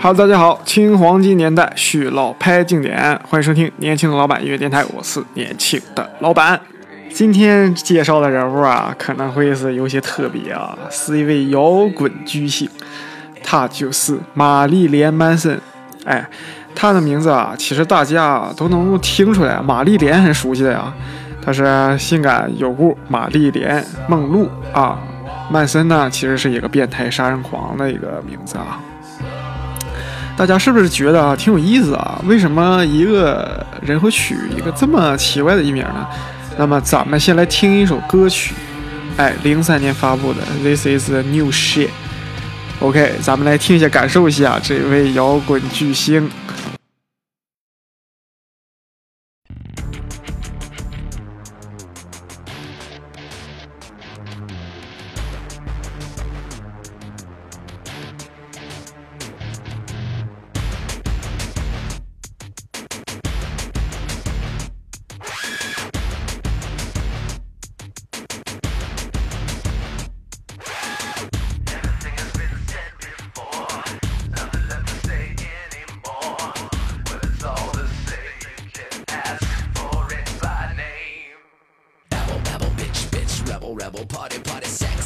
Hello，大家好，青黄金年代续老拍经典，欢迎收听《年轻的老板音乐电台》，我是年轻的老板。今天介绍的人物啊，可能会是有些特别啊，是一位摇滚巨星，他就是玛丽莲·曼森。哎，他的名字啊，其实大家都能够听出来，玛丽莲很熟悉的呀，他是性感有故玛丽莲·梦露啊。曼森呢，其实是一个变态杀人狂的一个名字啊。大家是不是觉得啊挺有意思啊？为什么一个人会取一个这么奇怪的艺名呢？那么咱们先来听一首歌曲，哎，零三年发布的《This Is a New Shit》。OK，咱们来听一下，感受一下这位摇滚巨星。rebel, party, party, sex.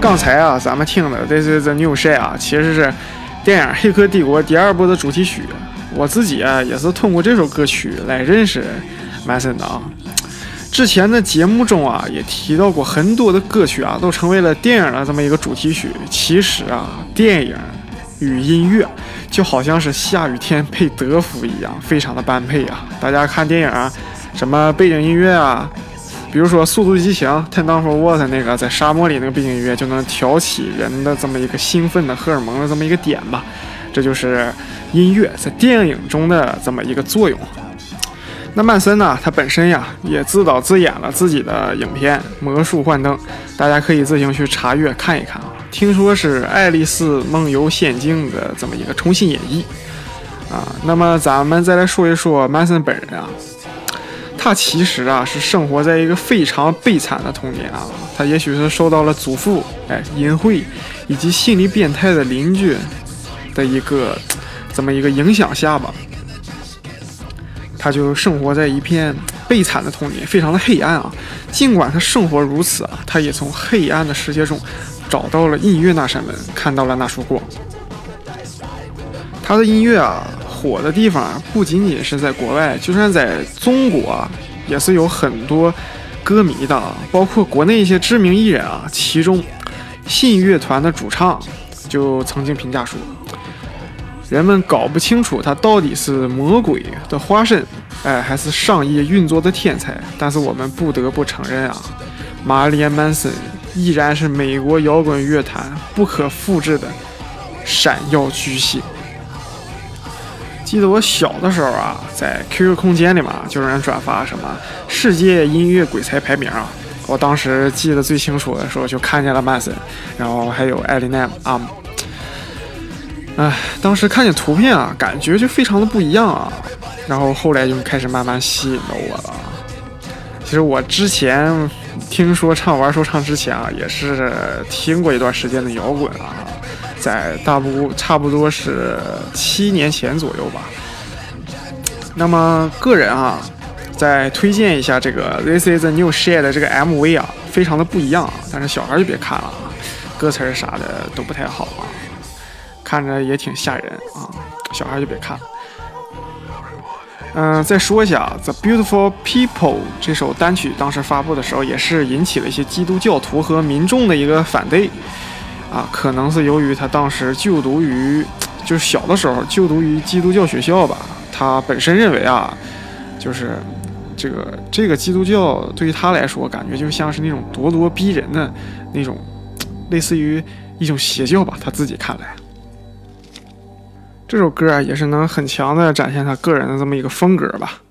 刚才啊，咱们听的《This Is the New Shit》啊，其实是电影《黑客帝国》第二部的主题曲。我自己啊，也是通过这首歌曲来认识曼森的啊。之前的节目中啊，也提到过很多的歌曲啊，都成为了电影的这么一个主题曲。其实啊，电影与音乐就好像是下雨天配德芙一样，非常的般配啊。大家看电影啊，什么背景音乐啊？比如说《速度与激情》，Ten Down for What 那个在沙漠里那个背景音乐，就能挑起人的这么一个兴奋的荷尔蒙的这么一个点吧。这就是音乐在电影中的这么一个作用。那曼森呢，他本身呀也自导自演了自己的影片《魔术幻灯》，大家可以自行去查阅看一看啊。听说是《爱丽丝梦游仙境》的这么一个重新演绎啊。那么咱们再来说一说曼森本人啊。他其实啊是生活在一个非常悲惨的童年啊，他也许是受到了祖父哎淫秽以及心理变态的邻居的一个这么一个影响下吧，他就生活在一片悲惨的童年，非常的黑暗啊。尽管他生活如此啊，他也从黑暗的世界中找到了音乐那扇门，看到了那束光。他的音乐啊。火的地方不仅仅是在国外，就算在中国，也是有很多歌迷的，包括国内一些知名艺人啊。其中，信乐团的主唱就曾经评价说：“人们搞不清楚他到底是魔鬼的化身，哎，还是商业运作的天才。但是我们不得不承认啊，玛丽莲·曼森依然是美国摇滚乐坛不可复制的闪耀巨星。”记得我小的时候啊，在 QQ 空间里嘛，就有人转发什么世界音乐鬼才排名啊。我当时记得最清楚的时候，就看见了曼森，然后还有艾莉奈啊。哎，当时看见图片啊，感觉就非常的不一样啊。然后后来就开始慢慢吸引到我了。其实我之前听说唱玩说唱之前啊，也是听过一段时间的摇滚啊。在大不差不多是七年前左右吧。那么个人啊，再推荐一下这个《This Is a New Shit》的这个 MV 啊，非常的不一样啊。但是小孩就别看了啊，歌词啥的都不太好啊，看着也挺吓人啊，小孩就别看了。嗯，再说一下《The Beautiful People》这首单曲，当时发布的时候也是引起了一些基督教徒和民众的一个反对。啊，可能是由于他当时就读于，就是小的时候就读于基督教学校吧。他本身认为啊，就是这个这个基督教对于他来说，感觉就像是那种咄咄逼人的那种，类似于一种邪教吧。他自己看来，这首歌啊也是能很强的展现他个人的这么一个风格吧。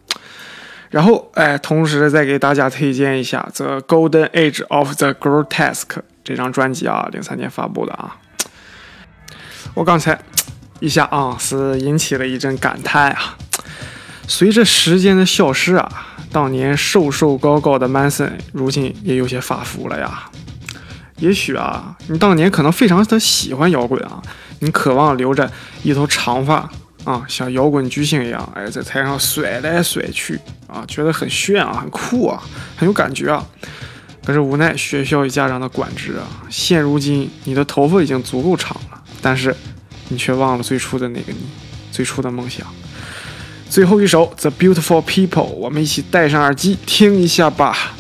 然后，哎，同时再给大家推荐一下《The Golden Age of the Grotesque》。这张专辑啊，零三年发布的啊，我刚才一下啊，是引起了一阵感叹啊。随着时间的消失啊，当年瘦瘦高高的曼森，如今也有些发福了呀。也许啊，你当年可能非常的喜欢摇滚啊，你渴望留着一头长发啊，像摇滚巨星一样，哎，在台上甩来甩去啊，觉得很炫啊，很酷啊，很有感觉啊。可是无奈学校与家长的管制啊，现如今你的头发已经足够长了，但是你却忘了最初的那个你，最初的梦想。最后一首《The Beautiful People》，我们一起戴上耳机听一下吧。